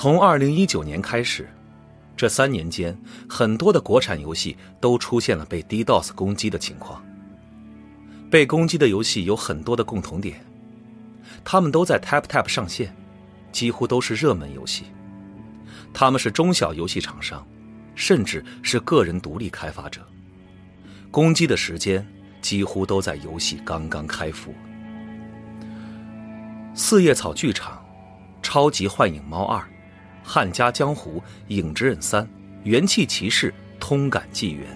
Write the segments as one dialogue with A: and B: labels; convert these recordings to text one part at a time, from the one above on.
A: 从二零一九年开始，这三年间，很多的国产游戏都出现了被 DDoS 攻击的情况。被攻击的游戏有很多的共同点。他们都在 TapTap 上线，几乎都是热门游戏。他们是中小游戏厂商，甚至是个人独立开发者。攻击的时间几乎都在游戏刚刚开服。四叶草剧场、超级幻影猫二、汉家江湖、影之刃三、元气骑士、通感纪元。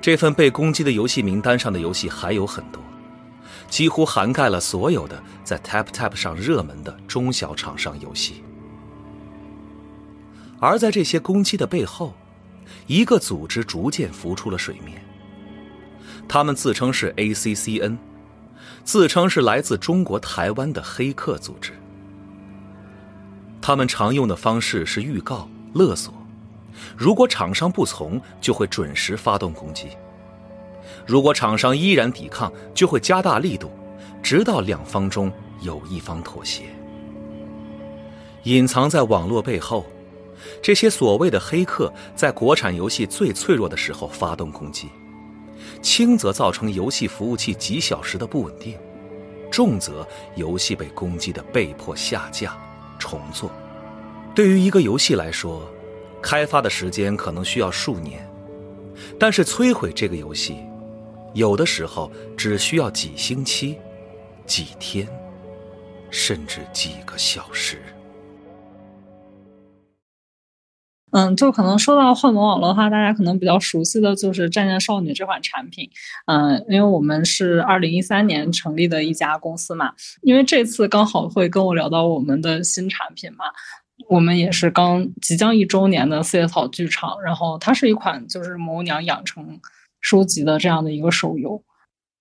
A: 这份被攻击的游戏名单上的游戏还有很多。几乎涵盖了所有的在 TapTap 上热门的中小厂商游戏，而在这些攻击的背后，一个组织逐渐浮出了水面。他们自称是 ACCN，自称是来自中国台湾的黑客组织。他们常用的方式是预告、勒索，如果厂商不从，就会准时发动攻击。如果厂商依然抵抗，就会加大力度，直到两方中有一方妥协。隐藏在网络背后，这些所谓的黑客在国产游戏最脆弱的时候发动攻击，轻则造成游戏服务器几小时的不稳定，重则游戏被攻击的被迫下架、重做。对于一个游戏来说，开发的时间可能需要数年，但是摧毁这个游戏。有的时候只需要几星期、几天，甚至几个小时。
B: 嗯，就可能说到幻魔网络的话，大家可能比较熟悉的就是《战舰少女》这款产品。嗯，因为我们是二零一三年成立的一家公司嘛，因为这次刚好会跟我聊到我们的新产品嘛，我们也是刚即将一周年的四叶草剧场，然后它是一款就是魔娘养成。收集的这样的一个手游，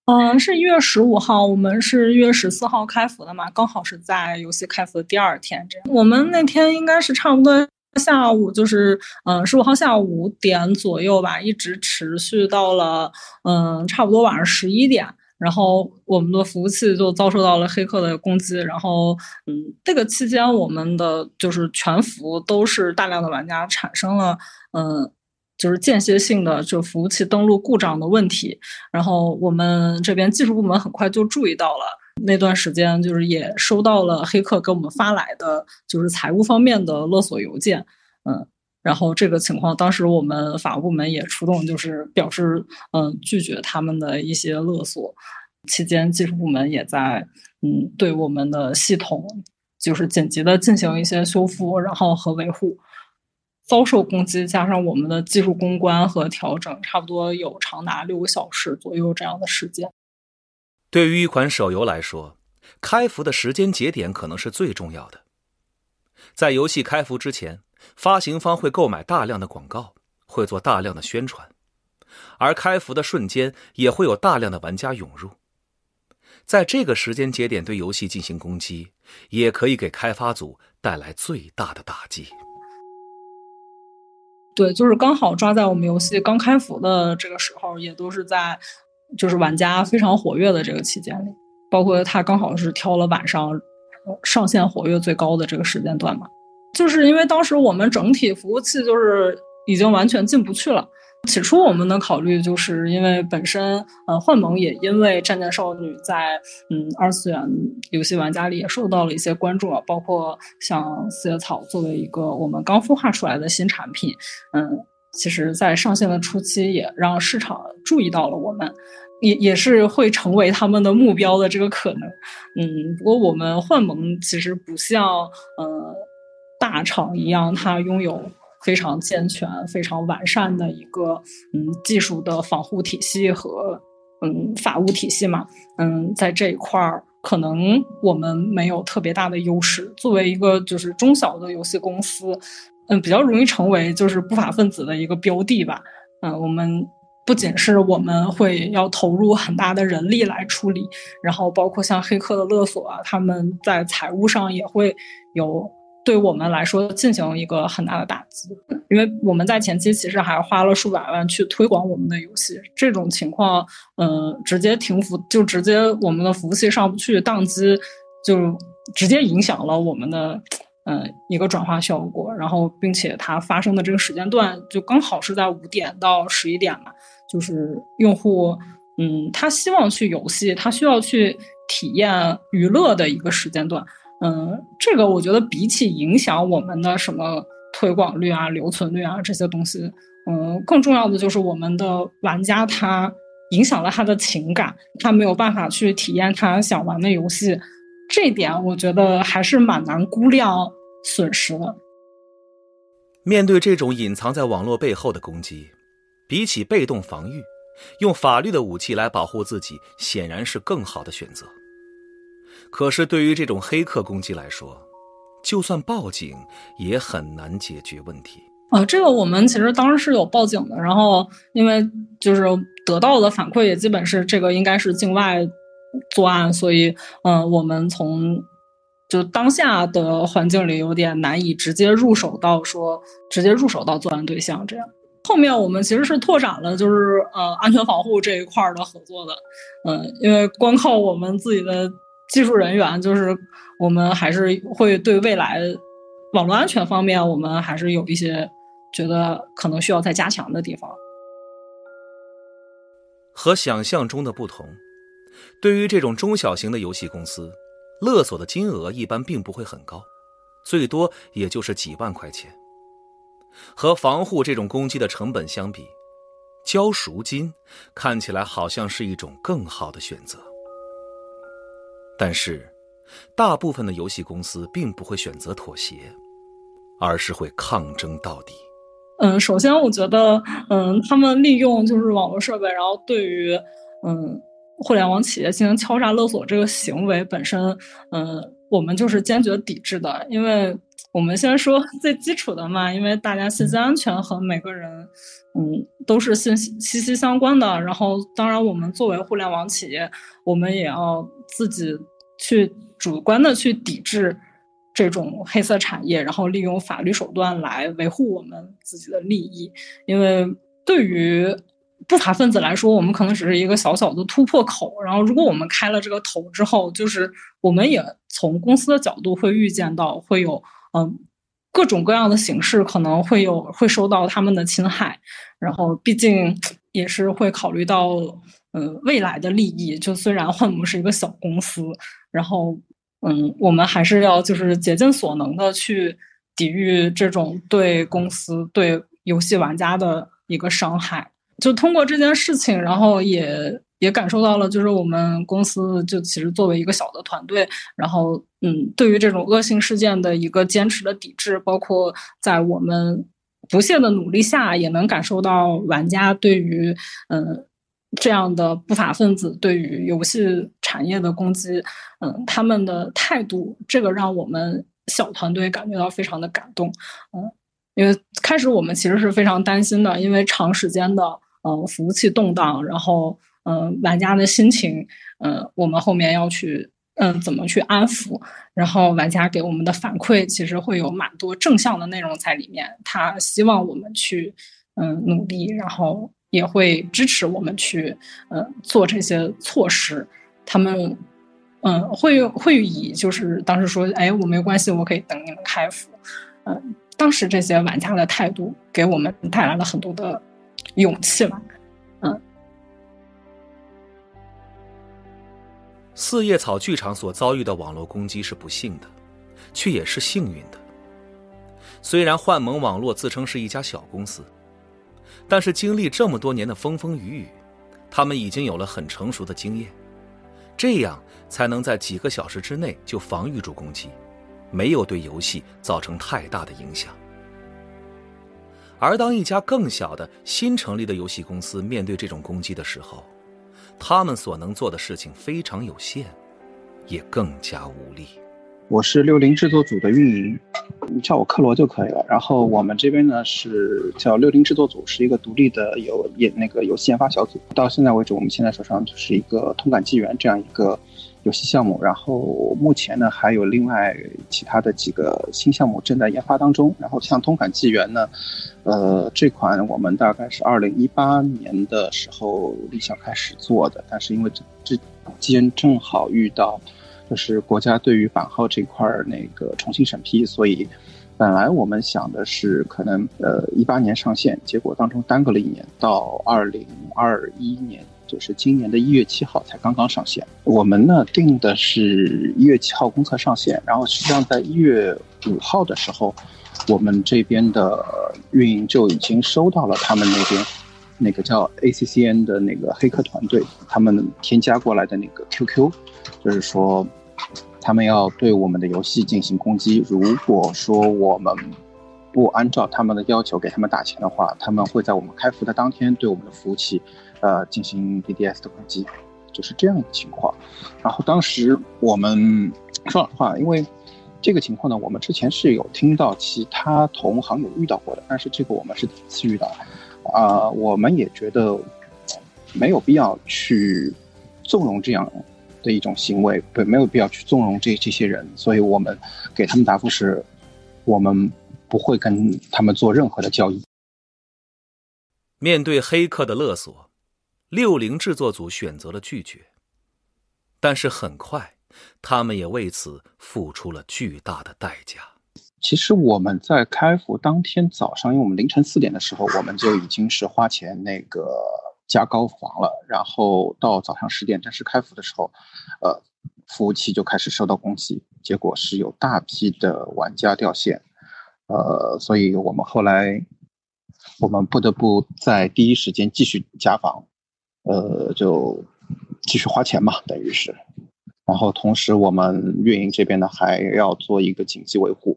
B: 嗯，是一月十五号，我们是一月十四号开服的嘛，刚好是在游戏开服的第二天。这样，我们那天应该是差不多下午，就是嗯十五号下午五点左右吧，一直持续到了嗯差不多晚上十一点，然后我们的服务器就遭受到了黑客的攻击，然后嗯这个期间我们的就是全服都是大量的玩家产生了嗯。就是间歇性的就服务器登录故障的问题，然后我们这边技术部门很快就注意到了，那段时间就是也收到了黑客给我们发来的就是财务方面的勒索邮件，嗯，然后这个情况当时我们法务部门也出动，就是表示嗯拒绝他们的一些勒索，期间技术部门也在嗯对我们的系统就是紧急的进行一些修复，然后和维护。遭受攻击，加上我们的技术攻关和调整，差不多有长达六个小时左右这样的时间。
A: 对于一款手游来说，开服的时间节点可能是最重要的。在游戏开服之前，发行方会购买大量的广告，会做大量的宣传，而开服的瞬间也会有大量的玩家涌入。在这个时间节点对游戏进行攻击，也可以给开发组带来最大的打击。
B: 对，就是刚好抓在我们游戏刚开服的这个时候，也都是在就是玩家非常活跃的这个期间里，包括他刚好是挑了晚上上线活跃最高的这个时间段嘛。就是因为当时我们整体服务器就是已经完全进不去了。起初我们的考虑就是因为本身，呃，幻盟也因为《战舰少女》在嗯二次元游戏玩家里也受到了一些关注啊，包括像四叶草作为一个我们刚孵化出来的新产品，嗯，其实在上线的初期也让市场注意到了我们，也也是会成为他们的目标的这个可能，嗯，不过我们幻盟其实不像呃大厂一样，它拥有。非常健全、非常完善的一个嗯技术的防护体系和嗯法务体系嘛，嗯，在这一块儿可能我们没有特别大的优势。作为一个就是中小的游戏公司，嗯，比较容易成为就是不法分子的一个标的吧。嗯，我们不仅是我们会要投入很大的人力来处理，然后包括像黑客的勒索啊，他们在财务上也会有。对我们来说进行一个很大的打击，因为我们在前期其实还花了数百万去推广我们的游戏，这种情况，嗯，直接停服就直接我们的服务器上不去，宕机，就直接影响了我们的，嗯，一个转化效果。然后，并且它发生的这个时间段就刚好是在五点到十一点嘛，就是用户，嗯，他希望去游戏，他需要去体验娱乐的一个时间段。嗯，这个我觉得比起影响我们的什么推广率啊、留存率啊这些东西，嗯，更重要的就是我们的玩家他影响了他的情感，他没有办法去体验他想玩的游戏，这点我觉得还是蛮难估量损失的。
A: 面对这种隐藏在网络背后的攻击，比起被动防御，用法律的武器来保护自己，显然是更好的选择。可是，对于这种黑客攻击来说，就算报警也很难解决问题。
B: 啊，这个我们其实当时是有报警的，然后因为就是得到的反馈也基本是这个应该是境外作案，所以嗯，我们从就当下的环境里有点难以直接入手到说直接入手到作案对象这样。后面我们其实是拓展了就是呃安全防护这一块的合作的，嗯，因为光靠我们自己的。技术人员就是我们，还是会对未来网络安全方面，我们还是有一些觉得可能需要再加强的地方。
A: 和想象中的不同，对于这种中小型的游戏公司，勒索的金额一般并不会很高，最多也就是几万块钱。和防护这种攻击的成本相比，交赎金看起来好像是一种更好的选择。但是，大部分的游戏公司并不会选择妥协，而是会抗争到底。
B: 嗯，首先我觉得，嗯，他们利用就是网络设备，然后对于嗯互联网企业进行敲诈勒索这个行为本身，嗯，我们就是坚决抵制的。因为我们先说最基础的嘛，因为大家信息安全和每个人，嗯，都是信息息息相关的。然后，当然我们作为互联网企业，我们也要。自己去主观的去抵制这种黑色产业，然后利用法律手段来维护我们自己的利益。因为对于不法分子来说，我们可能只是一个小小的突破口。然后，如果我们开了这个头之后，就是我们也从公司的角度会预见到会有嗯各种各样的形式可能会有会受到他们的侵害。然后，毕竟也是会考虑到。嗯，未来的利益，就虽然幻魔是一个小公司，然后，嗯，我们还是要就是竭尽所能的去抵御这种对公司、对游戏玩家的一个伤害。就通过这件事情，然后也也感受到了，就是我们公司就其实作为一个小的团队，然后，嗯，对于这种恶性事件的一个坚持的抵制，包括在我们不懈的努力下，也能感受到玩家对于，嗯。这样的不法分子对于游戏产业的攻击，嗯，他们的态度，这个让我们小团队感觉到非常的感动，嗯，因为开始我们其实是非常担心的，因为长时间的呃服务器动荡，然后嗯玩家的心情，嗯，我们后面要去嗯，怎么去安抚？然后玩家给我们的反馈其实会有蛮多正向的内容在里面，他希望我们去嗯努力，然后也会支持我们去嗯做这些措施。他们嗯会会以就是当时说，哎，我没关系，我可以等你们开服。嗯，当时这些玩家的态度给我们带来了很多的勇气吧。
A: 四叶草剧场所遭遇的网络攻击是不幸的，却也是幸运的。虽然幻盟网络自称是一家小公司，但是经历这么多年的风风雨雨，他们已经有了很成熟的经验，这样才能在几个小时之内就防御住攻击，没有对游戏造成太大的影响。而当一家更小的新成立的游戏公司面对这种攻击的时候，他们所能做的事情非常有限，也更加无力。
C: 我是六零制作组的运营，你叫我克罗就可以了。然后我们这边呢是叫六零制作组，是一个独立的有也那个游戏研发小组。到现在为止，我们现在手上就是一个《通感纪元》这样一个游戏项目。然后目前呢还有另外其他的几个新项目正在研发当中。然后像《通感纪元》呢。呃，这款我们大概是二零一八年的时候立项开始做的，但是因为这之间正好遇到，就是国家对于版号这块儿那个重新审批，所以本来我们想的是可能呃一八年上线，结果当中耽搁了一年，到二零二一年，就是今年的一月七号才刚刚上线。我们呢定的是一月七号公测上线，然后实际上在一月五号的时候。我们这边的运营就已经收到了他们那边那个叫 ACCN 的那个黑客团队，他们添加过来的那个 QQ，就是说他们要对我们的游戏进行攻击。如果说我们不按照他们的要求给他们打钱的话，他们会在我们开服的当天对我们的服务器呃进行 DDS 的攻击，就是这样一个情况。然后当时我们说老实话，因为。这个情况呢，我们之前是有听到其他同行有遇到过的，但是这个我们是第一次遇到，啊，我们也觉得没有必要去纵容这样的一种行为，对，没有必要去纵容这这些人，所以我们给他们答复是，我们不会跟他们做任何的交易。
A: 面对黑客的勒索，六零制作组选择了拒绝，但是很快。他们也为此付出了巨大的代价。
C: 其实我们在开服当天早上，因为我们凌晨四点的时候，我们就已经是花钱那个加高防了。然后到早上十点正式开服的时候，呃，服务器就开始受到攻击，结果是有大批的玩家掉线。呃，所以我们后来我们不得不在第一时间继续加防，呃，就继续花钱嘛，等于是。然后同时，我们运营这边呢还要做一个紧急维护，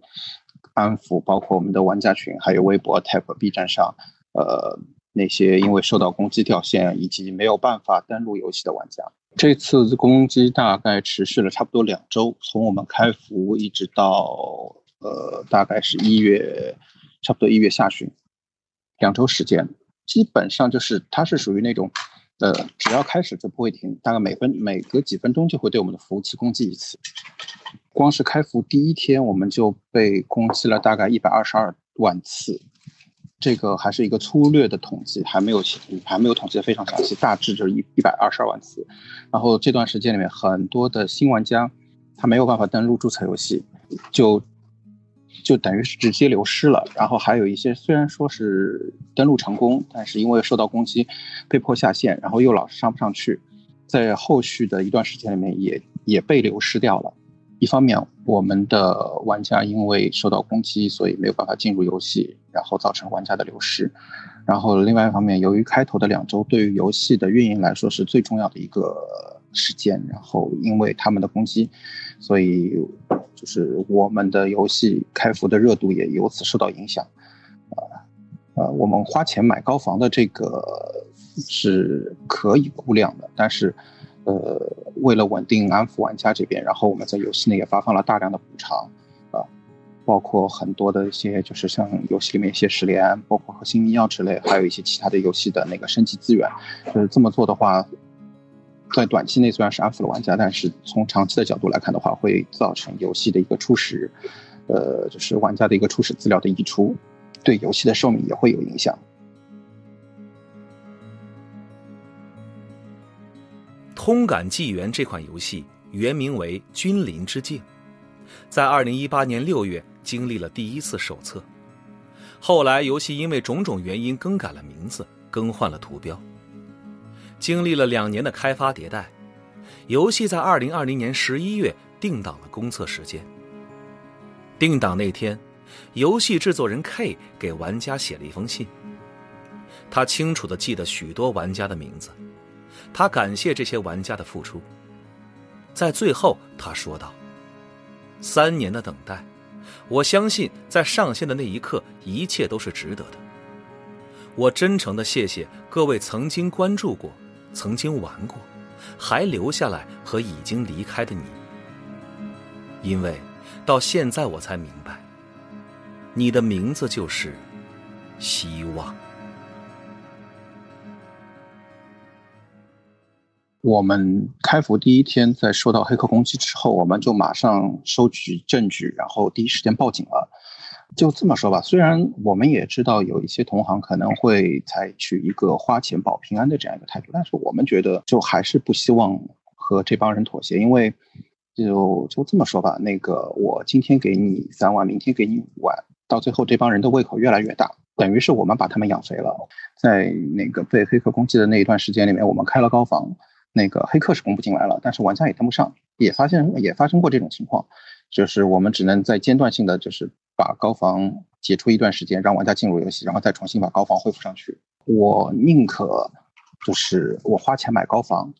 C: 安抚包括我们的玩家群，还有微博、Tap、B 站上，呃，那些因为受到攻击掉线以及没有办法登录游戏的玩家。这次攻击大概持续了差不多两周，从我们开服一直到呃，大概是一月，差不多一月下旬，两周时间，基本上就是它是属于那种。呃，只要开始就不会停，大概每分每隔几分钟就会对我们的服务器攻击一次。光是开服第一天，我们就被攻击了大概一百二十二万次，这个还是一个粗略的统计，还没有还没有统计的非常详细，大致就是一一百二十二万次。然后这段时间里面，很多的新玩家他没有办法登录注册游戏，就。就等于是直接流失了，然后还有一些虽然说是登录成功，但是因为受到攻击，被迫下线，然后又老是上不上去，在后续的一段时间里面也也被流失掉了。一方面，我们的玩家因为受到攻击，所以没有办法进入游戏，然后造成玩家的流失。然后另外一方面，由于开头的两周对于游戏的运营来说是最重要的一个时间，然后因为他们的攻击，所以。就是我们的游戏开服的热度也由此受到影响，啊，呃，我们花钱买高防的这个是可以估量的，但是，呃，为了稳定安抚玩家这边，然后我们在游戏内也发放了大量的补偿，啊，包括很多的一些就是像游戏里面一些十连，包括核心密钥之类，还有一些其他的游戏的那个升级资源，就是这么做的话，在短期内虽然是安抚了玩家，但是从长期的角度来看的话，会造成游戏的一个初始，呃，就是玩家的一个初始资料的溢出，对游戏的寿命也会有影响。
A: 《通感纪元》这款游戏原名为《君临之境》，在二零一八年六月经历了第一次手测，后来游戏因为种种原因更改了名字，更换了图标。经历了两年的开发迭代，游戏在二零二零年十一月定档了公测时间。定档那天，游戏制作人 K 给玩家写了一封信，他清楚地记得许多玩家的名字。他感谢这些玩家的付出，在最后他说道：“三年的等待，我相信在上线的那一刻，一切都是值得的。我真诚的谢谢各位曾经关注过、曾经玩过、还留下来和已经离开的你，因为到现在我才明白，你的名字就是希望。”
C: 我们开服第一天，在受到黑客攻击之后，我们就马上收集证据，然后第一时间报警了。就这么说吧，虽然我们也知道有一些同行可能会采取一个花钱保平安的这样一个态度，但是我们觉得就还是不希望和这帮人妥协，因为就就这么说吧，那个我今天给你三万，明天给你五万，到最后这帮人的胃口越来越大，等于是我们把他们养肥了。在那个被黑客攻击的那一段时间里面，我们开了高防。那个黑客是攻不进来了，但是玩家也登不上，也发现也发生过这种情况，就是我们只能在间断性的就是把高防解除一段时间，让玩家进入游戏，然后再重新把高防恢复上去。我宁可就是我花钱买高防，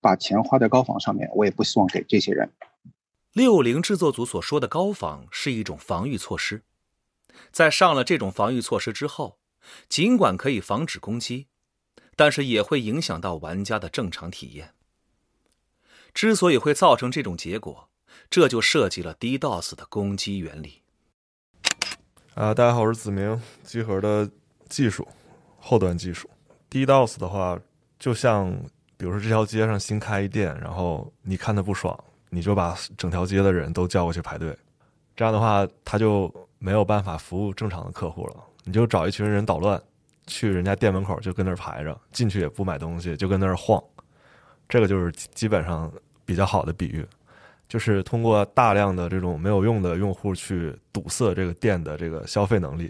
C: 把钱花在高防上面，我也不希望给这些人。
A: 六零制作组所说的高防是一种防御措施，在上了这种防御措施之后，尽管可以防止攻击。但是也会影响到玩家的正常体验。之所以会造成这种结果，这就涉及了 DDoS 的攻击原理。
D: 啊，大家好，我是子明，集合的技术后端技术。DDoS 的话，就像比如说这条街上新开一店，然后你看他不爽，你就把整条街的人都叫过去排队，这样的话他就没有办法服务正常的客户了。你就找一群人捣乱。去人家店门口就跟那儿排着，进去也不买东西，就跟那儿晃。这个就是基本上比较好的比喻，就是通过大量的这种没有用的用户去堵塞这个店的这个消费能力，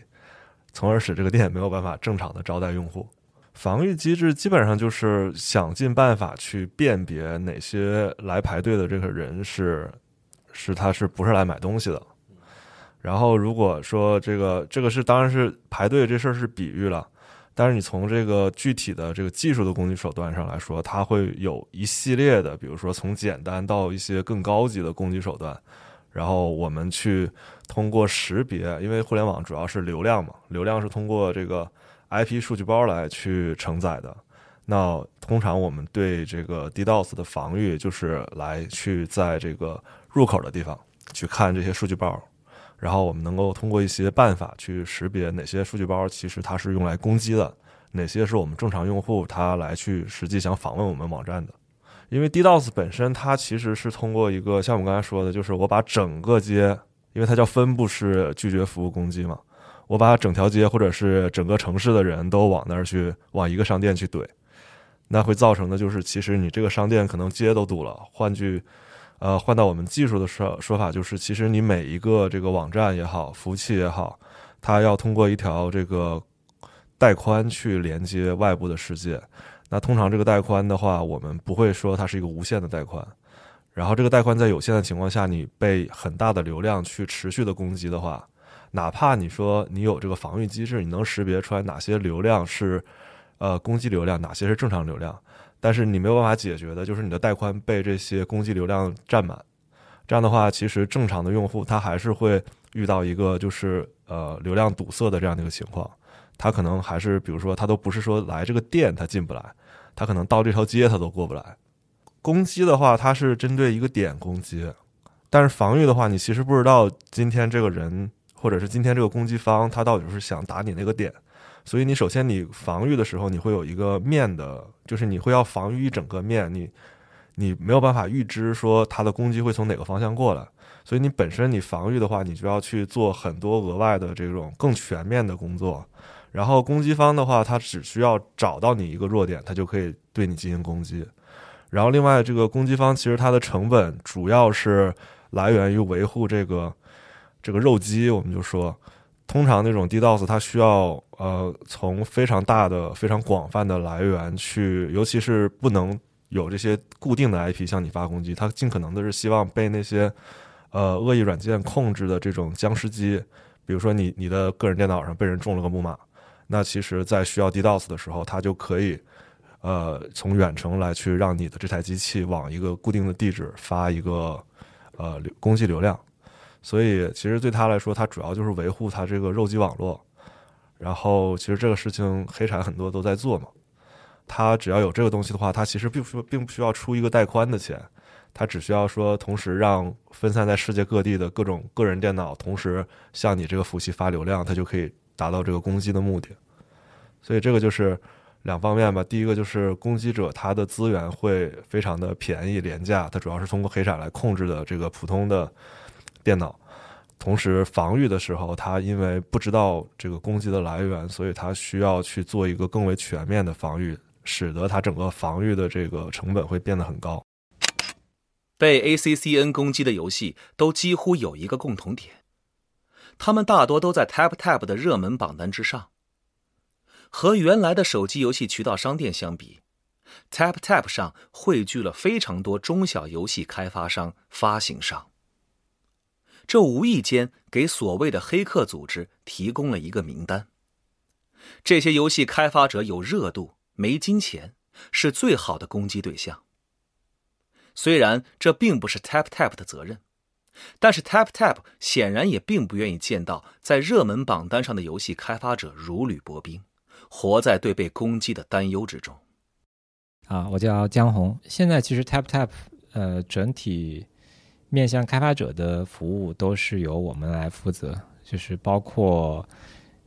D: 从而使这个店没有办法正常的招待用户。防御机制基本上就是想尽办法去辨别哪些来排队的这个人是是他是不是来买东西的。然后如果说这个这个是当然是排队这事儿是比喻了。但是你从这个具体的这个技术的攻击手段上来说，它会有一系列的，比如说从简单到一些更高级的攻击手段。然后我们去通过识别，因为互联网主要是流量嘛，流量是通过这个 IP 数据包来去承载的。那通常我们对这个 DDoS 的防御，就是来去在这个入口的地方去看这些数据包。然后我们能够通过一些办法去识别哪些数据包其实它是用来攻击的，哪些是我们正常用户他来去实际想访问我们网站的。因为 DDoS 本身它其实是通过一个像我们刚才说的，就是我把整个街，因为它叫分布式拒绝服务攻击嘛，我把整条街或者是整个城市的人都往那儿去往一个商店去怼，那会造成的就是其实你这个商店可能街都堵了。换句呃，换到我们技术的说说法，就是其实你每一个这个网站也好，服务器也好，它要通过一条这个带宽去连接外部的世界。那通常这个带宽的话，我们不会说它是一个无限的带宽。然后这个带宽在有限的情况下，你被很大的流量去持续的攻击的话，哪怕你说你有这个防御机制，你能识别出来哪些流量是呃攻击流量，哪些是正常流量。但是你没有办法解决的，就是你的带宽被这些攻击流量占满。这样的话，其实正常的用户他还是会遇到一个就是呃流量堵塞的这样的一个情况。他可能还是比如说他都不是说来这个店他进不来，他可能到这条街他都过不来。攻击的话，它是针对一个点攻击，但是防御的话，你其实不知道今天这个人或者是今天这个攻击方他到底是想打你那个点，所以你首先你防御的时候，你会有一个面的，就是你会要防御一整个面，你你没有办法预知说它的攻击会从哪个方向过来，所以你本身你防御的话，你就要去做很多额外的这种更全面的工作。然后攻击方的话，他只需要找到你一个弱点，他就可以对你进行攻击。然后另外这个攻击方其实它的成本主要是来源于维护这个这个肉鸡，我们就说。通常那种 DDoS 它需要呃从非常大的、非常广泛的来源去，尤其是不能有这些固定的 IP 向你发攻击，它尽可能的是希望被那些呃恶意软件控制的这种僵尸机，比如说你你的个人电脑上被人种了个木马，那其实在需要 DDoS 的时候，它就可以呃从远程来去让你的这台机器往一个固定的地址发一个呃攻击流量。所以，其实对他来说，他主要就是维护他这个肉鸡网络。然后，其实这个事情黑产很多都在做嘛。他只要有这个东西的话，他其实并不并不需要出一个带宽的钱，他只需要说同时让分散在世界各地的各种个人电脑同时向你这个服务器发流量，他就可以达到这个攻击的目的。所以，这个就是两方面吧。第一个就是攻击者他的资源会非常的便宜廉价，他主要是通过黑产来控制的这个普通的。电脑，同时防御的时候，他因为不知道这个攻击的来源，所以他需要去做一个更为全面的防御，使得他整个防御的这个成本会变得很高。
A: 被 ACCN 攻击的游戏都几乎有一个共同点，他们大多都在 TapTap 的热门榜单之上。和原来的手机游戏渠道商店相比，TapTap 上汇聚了非常多中小游戏开发商、发行商。这无意间给所谓的黑客组织提供了一个名单。这些游戏开发者有热度，没金钱，是最好的攻击对象。虽然这并不是 TapTap 的责任，但是 TapTap 显然也并不愿意见到在热门榜单上的游戏开发者如履薄冰，活在对被攻击的担忧之中。
E: 啊，我叫江红。现在其实 TapTap，呃，整体。面向开发者的服务都是由我们来负责，就是包括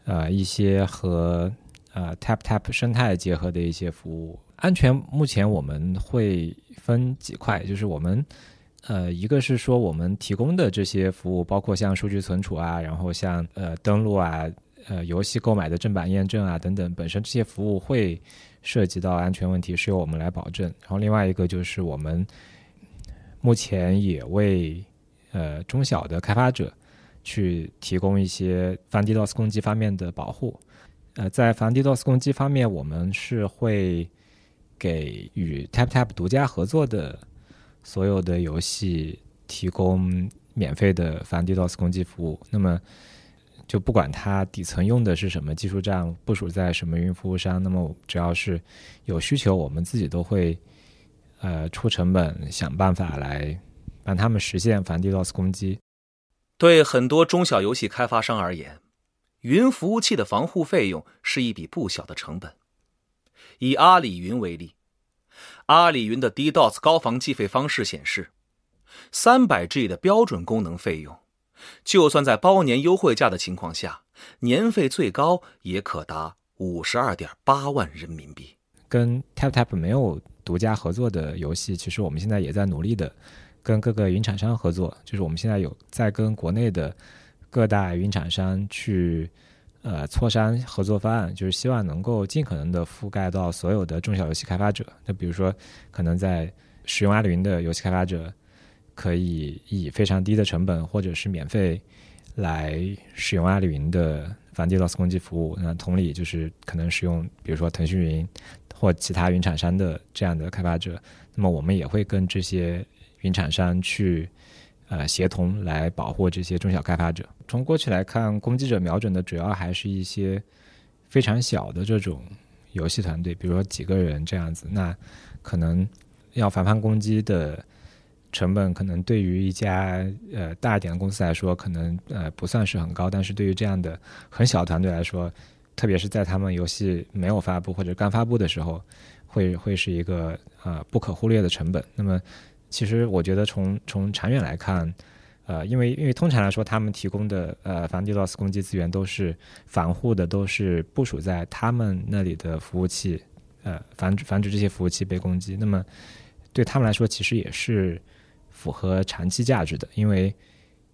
E: 呃一些和呃 TapTap 生态结合的一些服务。安全目前我们会分几块，就是我们呃一个是说我们提供的这些服务，包括像数据存储啊，然后像呃登录啊，呃游戏购买的正版验证啊等等，本身这些服务会涉及到安全问题，是由我们来保证。然后另外一个就是我们。目前也为呃中小的开发者去提供一些防 DDoS 攻击方面的保护。呃，在防 DDoS 攻击方面，我们是会给与 TapTap 独家合作的所有的游戏提供免费的防 DDoS 攻击服务。那么，就不管它底层用的是什么技术栈，部署在什么云服务商，那么只要是有需求，我们自己都会。呃，出成本想办法来帮他们实现反 DDoS 攻击。
A: 对很多中小游戏开发商而言，云服务器的防护费用是一笔不小的成本。以阿里云为例，阿里云的 DDoS 高防计费方式显示，三百 G 的标准功能费用，就算在包年优惠价的情况下，年费最高也可达五十二点八万人民币。
E: 跟 TapTap 没有。独家合作的游戏，其实我们现在也在努力的跟各个云厂商合作。就是我们现在有在跟国内的各大云厂商去呃磋商合作方案，就是希望能够尽可能的覆盖到所有的中小游戏开发者。那比如说，可能在使用阿里云的游戏开发者，可以以非常低的成本或者是免费来使用阿里云的反 DDoS 攻击服务。那同理，就是可能使用比如说腾讯云。或其他云厂商的这样的开发者，那么我们也会跟这些云厂商去呃协同来保护这些中小开发者。从过去来看，攻击者瞄准的主要还是一些非常小的这种游戏团队，比如说几个人这样子。那可能要防范攻击的成本，可能对于一家呃大一点的公司来说，可能呃不算是很高，但是对于这样的很小团队来说，特别是在他们游戏没有发布或者刚发布的时候，会会是一个呃不可忽略的成本。那么，其实我觉得从从长远来看，呃，因为因为通常来说，他们提供的呃防 DDoS 攻击资源都是防护的，都是部署在他们那里的服务器，呃，防止防止这些服务器被攻击。那么对他们来说，其实也是符合长期价值的，因为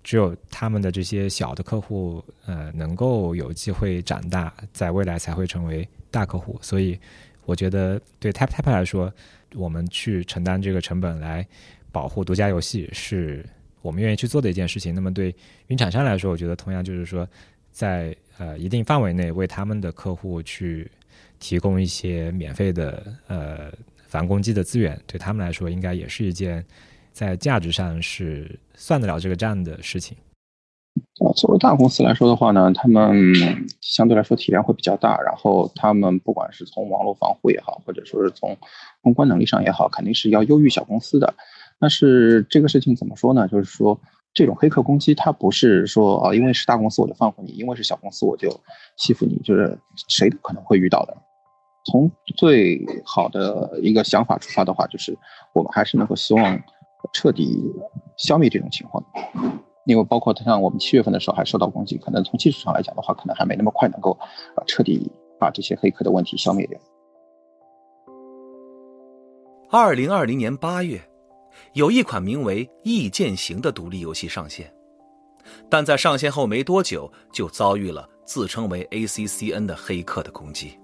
E: 只有他们的这些小的客户，呃，能够有机会长大，在未来才会成为大客户。所以，我觉得对 TapTap 来说，我们去承担这个成本来保护独家游戏是。我们愿意去做的一件事情。那么对云厂商来说，我觉得同样就是说，在呃一定范围内为他们的客户去提供一些免费的呃反攻击的资源，对他们来说应该也是一件在价值上是算得了这个账的事情。
C: 啊，作为大公司来说的话呢，他们相对来说体量会比较大，然后他们不管是从网络防护也好，或者说是从公关能力上也好，肯定是要优于小公司的。但是这个事情怎么说呢？就是说，这种黑客攻击，它不是说啊，因为是大公司我就放过你，因为是小公司我就欺负你，就是谁都可能会遇到的。从最好的一个想法出发的话，就是我们还是能够希望彻底消灭这种情况。因为包括像我们七月份的时候还受到攻击，可能从技术上来讲的话，可能还没那么快能够啊彻底把这些黑客的问题消灭掉。
A: 二零二零年八月。有一款名为《异剑行》的独立游戏上线，但在上线后没多久就遭遇了自称为 ACCN 的黑客的攻击。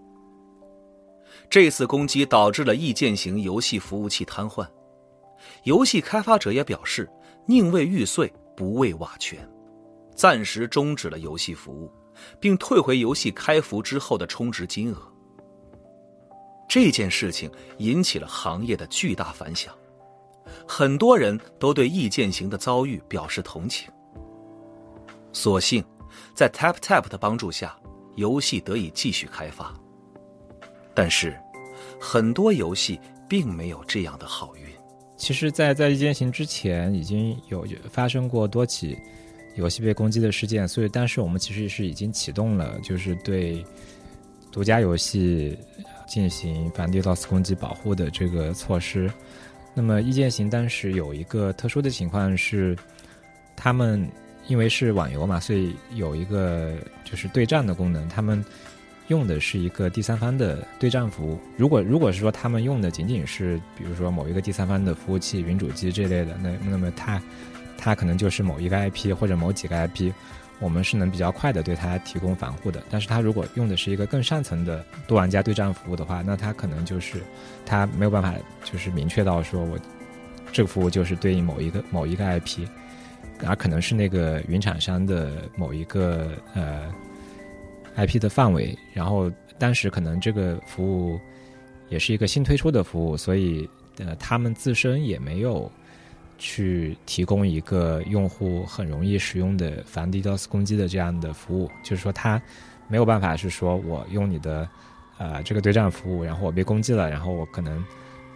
A: 这次攻击导致了《异剑行》游戏服务器瘫痪，游戏开发者也表示宁为玉碎不为瓦全，暂时终止了游戏服务，并退回游戏开服之后的充值金额。这件事情引起了行业的巨大反响。很多人都对易建行的遭遇表示同情。所幸，在 TapTap 的帮助下，游戏得以继续开发。但是，很多游戏并没有这样的好运。
E: 其实，在在易剑行之前，已经有发生过多起游戏被攻击的事件，所以，但是我们其实是已经启动了，就是对独家游戏进行反 DDoS 攻击保护的这个措施。那么，一剑行当时有一个特殊的情况是，他们因为是网游嘛，所以有一个就是对战的功能。他们用的是一个第三方的对战服务。如果如果是说他们用的仅仅是比如说某一个第三方的服务器、云主机这类的，那那么它它可能就是某一个 IP 或者某几个 IP。我们是能比较快的对它提供防护的，但是它如果用的是一个更上层的多玩家对战服务的话，那它可能就是它没有办法就是明确到说我这个服务就是对应某一个某一个 IP，而可能是那个云厂商的某一个呃 IP 的范围，然后当时可能这个服务也是一个新推出的服务，所以呃他们自身也没有。去提供一个用户很容易使用的防 DDoS 攻击的这样的服务，就是说它没有办法是说我用你的呃这个对战服务，然后我被攻击了，然后我可能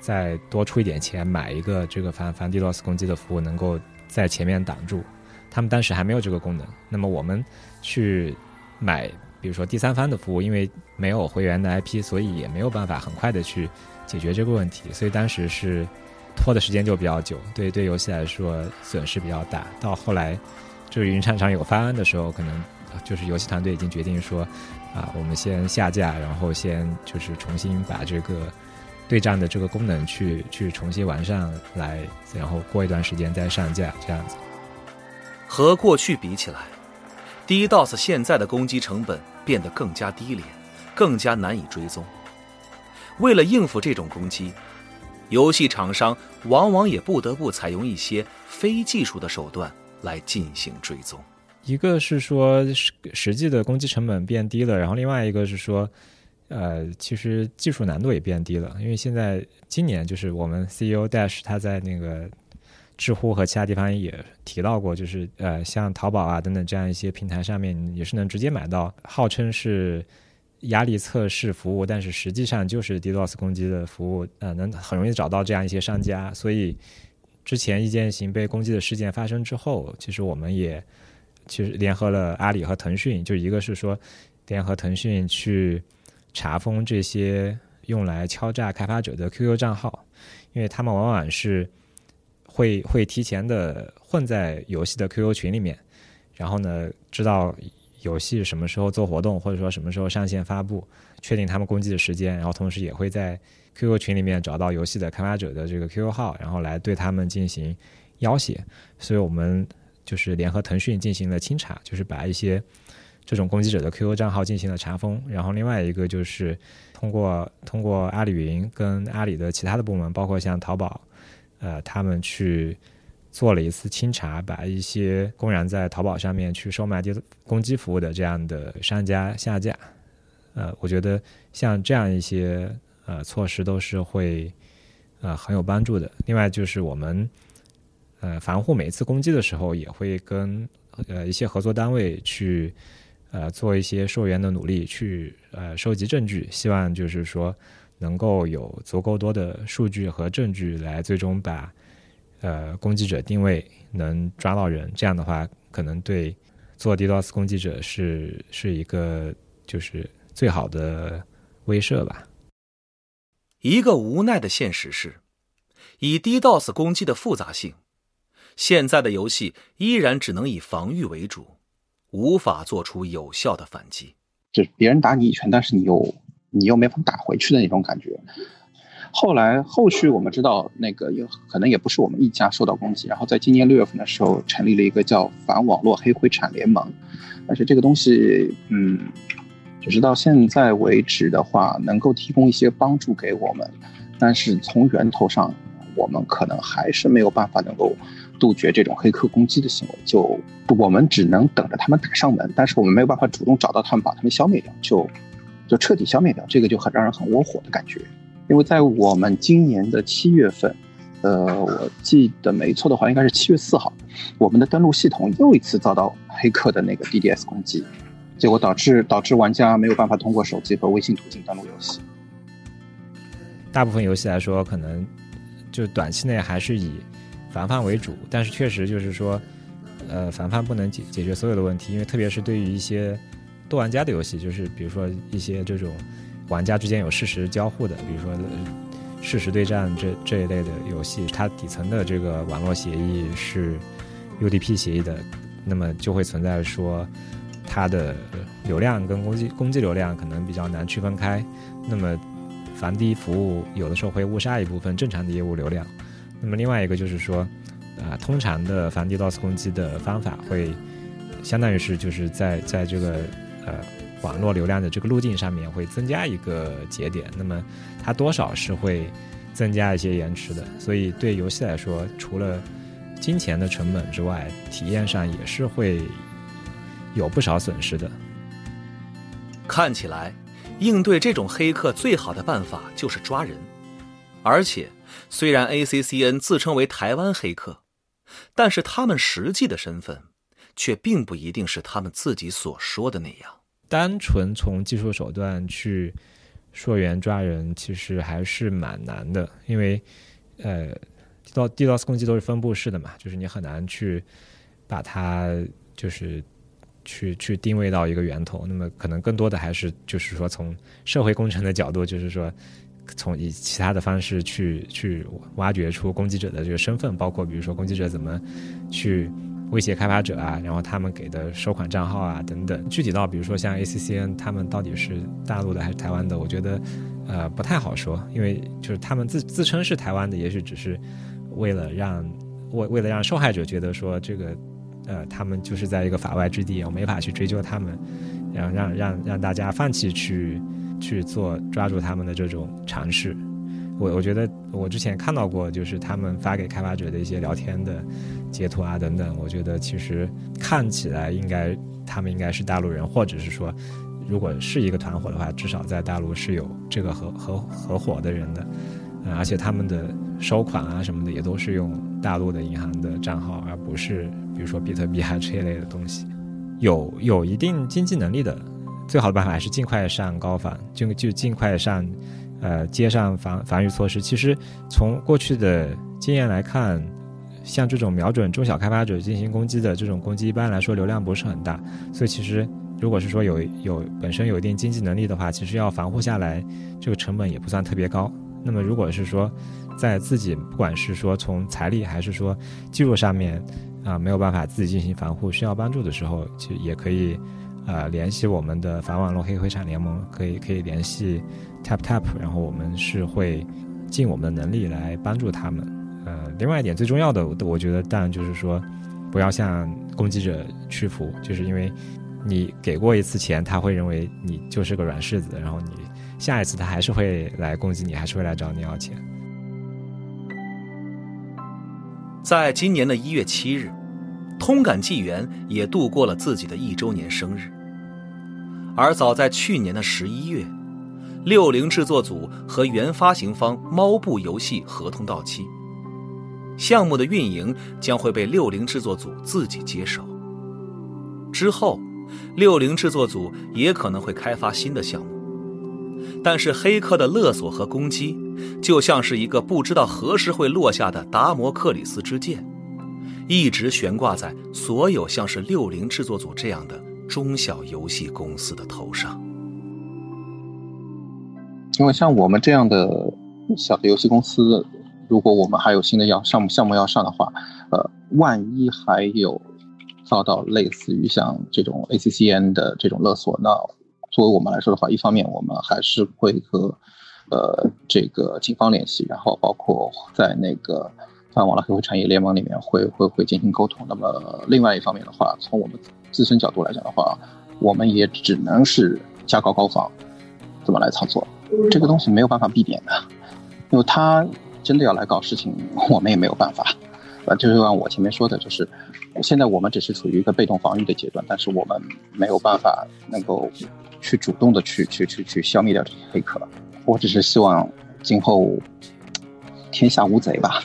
E: 再多出一点钱买一个这个防防 DDoS 攻击的服务，能够在前面挡住。他们当时还没有这个功能。那么我们去买，比如说第三方的服务，因为没有会员的 IP，所以也没有办法很快的去解决这个问题。所以当时是。拖的时间就比较久，对对游戏来说损失比较大。到后来，就是云厂商有方案的时候，可能就是游戏团队已经决定说，啊，我们先下架，然后先就是重新把这个对战的这个功能去去重新完善来，然后过一段时间再上架这样子。
A: 和过去比起来，DDoS 现在的攻击成本变得更加低廉，更加难以追踪。为了应付这种攻击。游戏厂商往往也不得不采用一些非技术的手段来进行追踪。
E: 一个是说实实际的攻击成本变低了，然后另外一个是说，呃，其实技术难度也变低了。因为现在今年就是我们 CEO Dash 他在那个知乎和其他地方也提到过，就是呃，像淘宝啊等等这样一些平台上面也是能直接买到，号称是。压力测试服务，但是实际上就是 DDoS 攻击的服务，呃，能很容易找到这样一些商家。所以之前一件型被攻击的事件发生之后，其实我们也其实联合了阿里和腾讯，就一个是说联合腾讯去查封这些用来敲诈开发者的 QQ 账号，因为他们往往是会会提前的混在游戏的 QQ 群里面，然后呢，知道游戏什么时候做活动，或者说什么时候上线发布，确定他们攻击的时间，然后同时也会在 QQ 群里面找到游戏的开发者的这个 QQ 号，然后来对他们进行要挟。所以我们就是联合腾讯进行了清查，就是把一些这种攻击者的 QQ 账号进行了查封。然后另外一个就是通过通过阿里云跟阿里的其他的部门，包括像淘宝，呃，他们去。做了一次清查，把一些公然在淘宝上面去售卖低攻击服务的这样的商家下架。呃，我觉得像这样一些呃措施都是会呃很有帮助的。另外就是我们呃防护每一次攻击的时候，也会跟呃一些合作单位去呃做一些溯源的努力，去呃收集证据，希望就是说能够有足够多的数据和证据来最终把。呃，攻击者定位能抓到人，这样的话，可能对做 DDoS 攻击者是是一个就是最好的威慑吧。
A: 一个无奈的现实是，以 DDoS 攻击的复杂性，现在的游戏依然只能以防御为主，无法做出有效的反击。
C: 就是别人打你一拳，但是你又你又没法打回去的那种感觉。后来后续我们知道，那个也可能也不是我们一家受到攻击，然后在今年六月份的时候成立了一个叫反网络黑灰产联盟，而且这个东西，嗯，只是到现在为止的话，能够提供一些帮助给我们，但是从源头上，我们可能还是没有办法能够杜绝这种黑客攻击的行为，就我们只能等着他们打上门，但是我们没有办法主动找到他们，把他们消灭掉，就就彻底消灭掉，这个就很让人很窝火的感觉。因为在我们今年的七月份，呃，我记得没错的话，应该是七月四号，我们的登录系统又一次遭到黑客的那个 DDS 攻击，结果导致导致玩家没有办法通过手机和微信途径登录游戏。
E: 大部分游戏来说，可能就短期内还是以防范为主，但是确实就是说，呃，防范不能解解决所有的问题，因为特别是对于一些多玩家的游戏，就是比如说一些这种。玩家之间有事实交互的，比如说事实对战这这一类的游戏，它底层的这个网络协议是 UDP 协议的，那么就会存在说它的流量跟攻击攻击流量可能比较难区分开，那么防低服务有的时候会误杀一部分正常的业务流量，那么另外一个就是说啊，通常的防低 DOS 攻击的方法会相当于是就是在在这个呃。网络流量的这个路径上面会增加一个节点，那么它多少是会增加一些延迟的，所以对游戏来说，除了金钱的成本之外，体验上也是会有不少损失的。
A: 看起来，应对这种黑客最好的办法就是抓人，而且虽然 ACCN 自称为台湾黑客，但是他们实际的身份却并不一定是他们自己所说的那样。
E: 单纯从技术手段去溯源抓人，其实还是蛮难的，因为呃，到 DDoS 攻击都是分布式的嘛，就是你很难去把它就是去去定位到一个源头。那么可能更多的还是就是说从社会工程的角度，就是说从以其他的方式去去挖掘出攻击者的这个身份，包括比如说攻击者怎么去。威胁开发者啊，然后他们给的收款账号啊等等，具体到比如说像 ACCN，他们到底是大陆的还是台湾的，我觉得，呃，不太好说，因为就是他们自自称是台湾的，也许只是为了让为为了让受害者觉得说这个，呃，他们就是在一个法外之地，我没法去追究他们，然后让让让大家放弃去去做抓住他们的这种尝试。我我觉得我之前看到过，就是他们发给开发者的一些聊天的截图啊等等。我觉得其实看起来应该他们应该是大陆人，或者是说，如果是一个团伙的话，至少在大陆是有这个合合合伙的人的。嗯，而且他们的收款啊什么的也都是用大陆的银行的账号，而不是比如说比特币啊这一类的东西。有有一定经济能力的，最好的办法还是尽快上高仿，就就尽快上。呃，接上防防御措施。其实从过去的经验来看，像这种瞄准中小开发者进行攻击的这种攻击，一般来说流量不是很大。所以其实如果是说有有本身有一定经济能力的话，其实要防护下来，这个成本也不算特别高。那么如果是说在自己不管是说从财力还是说技术上面啊没有办法自己进行防护，需要帮助的时候，其实也可以呃联系我们的反网络黑灰产联盟，可以可以联系 Tap Tap，然后我们是会尽我们的能力来帮助他们。呃，另外一点最重要的，我觉得当然就是说不要向攻击者屈服，就是因为你给过一次钱，他会认为你就是个软柿子，然后你下一次他还是会来攻击你，还是会来找你要钱。
A: 在今年的一月七日，通感纪元也度过了自己的一周年生日。而早在去年的十一月，六零制作组和原发行方猫步游戏合同到期，项目的运营将会被六零制作组自己接手。之后，六零制作组也可能会开发新的项目。但是黑客的勒索和攻击，就像是一个不知道何时会落下的达摩克里斯之剑，一直悬挂在所有像是六零制作组这样的中小游戏公司的头上。
C: 因为像我们这样的小的游戏公司，如果我们还有新的要项目项目要上的话，呃，万一还有遭到类似于像这种 ACCN 的这种勒索，那。作为我们来说的话，一方面我们还是会和，呃，这个警方联系，然后包括在那个反网络黑灰产业联盟里面会会会进行沟通。那么另外一方面的话，从我们自身角度来讲的话，我们也只能是加高高防，怎么来操作？这个东西没有办法避免的，因为他真的要来搞事情，我们也没有办法。啊，就是按我前面说的，就是现在我们只是处于一个被动防御的阶段，但是我们没有办法能够。去主动的去去去去消灭掉这些黑客，我只是希望今后天下无贼吧。